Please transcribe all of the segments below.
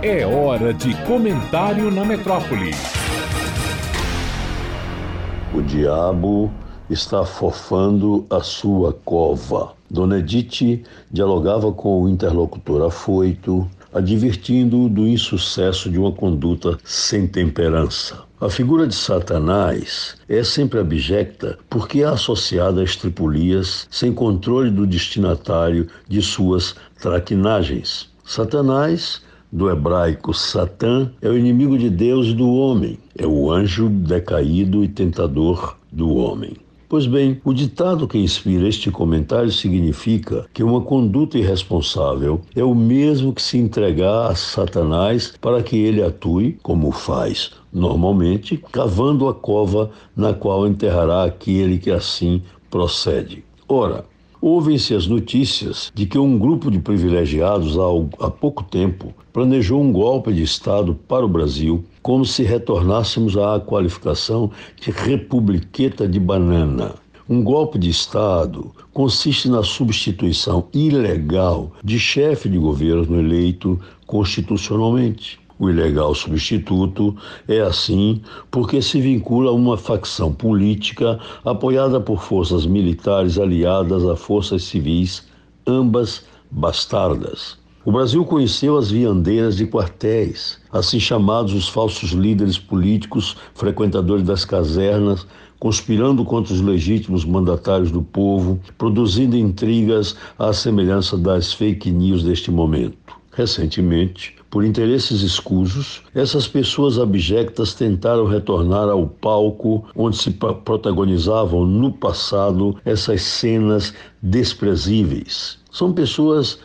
É hora de comentário na metrópole. O diabo está fofando a sua cova. Dona Edith dialogava com o interlocutor afoito, advertindo-o do insucesso de uma conduta sem temperança. A figura de Satanás é sempre abjecta porque é associada a estripulias sem controle do destinatário de suas traquinagens. Satanás do hebraico Satã, é o inimigo de Deus do homem, é o anjo decaído e tentador do homem. Pois bem, o ditado que inspira este comentário significa que uma conduta irresponsável é o mesmo que se entregar a Satanás para que ele atue, como faz normalmente, cavando a cova na qual enterrará aquele que assim procede. Ora, Ouvem-se as notícias de que um grupo de privilegiados há, pouco tempo planejou um golpe de Estado para o Brasil, como se retornássemos à qualificação de republiqueta de banana. Um golpe de Estado consiste na substituição ilegal de chefe de governo eleito constitucionalmente. O ilegal substituto é assim porque se vincula a uma facção política apoiada por forças militares aliadas a forças civis, ambas bastardas. O Brasil conheceu as viandeiras de quartéis, assim chamados os falsos líderes políticos, frequentadores das casernas, conspirando contra os legítimos mandatários do povo, produzindo intrigas à semelhança das fake news deste momento. Recentemente, por interesses escusos, essas pessoas abjectas tentaram retornar ao palco onde se protagonizavam no passado essas cenas desprezíveis. São pessoas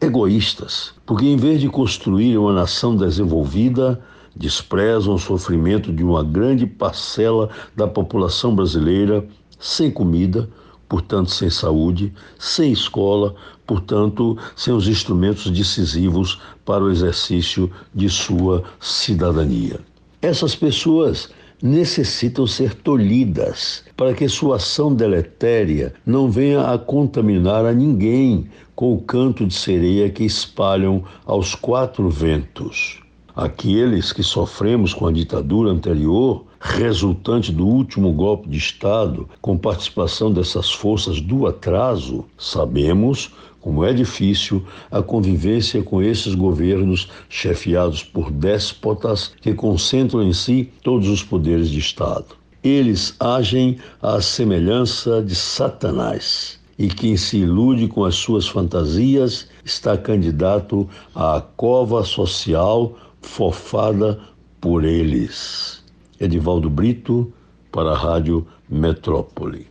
egoístas, porque em vez de construir uma nação desenvolvida, desprezam o sofrimento de uma grande parcela da população brasileira sem comida, portanto sem saúde, sem escola, portanto sem os instrumentos decisivos para o exercício de sua cidadania. Essas pessoas necessitam ser tolhidas para que sua ação deletéria não venha a contaminar a ninguém com o canto de sereia que espalham aos quatro ventos. Aqueles que sofremos com a ditadura anterior, resultante do último golpe de Estado, com participação dessas forças do atraso, sabemos como é difícil a convivência com esses governos chefiados por déspotas que concentram em si todos os poderes de Estado. Eles agem à semelhança de Satanás e quem se ilude com as suas fantasias está candidato à cova social fofada por eles. Edivaldo Brito, para a Rádio Metrópole.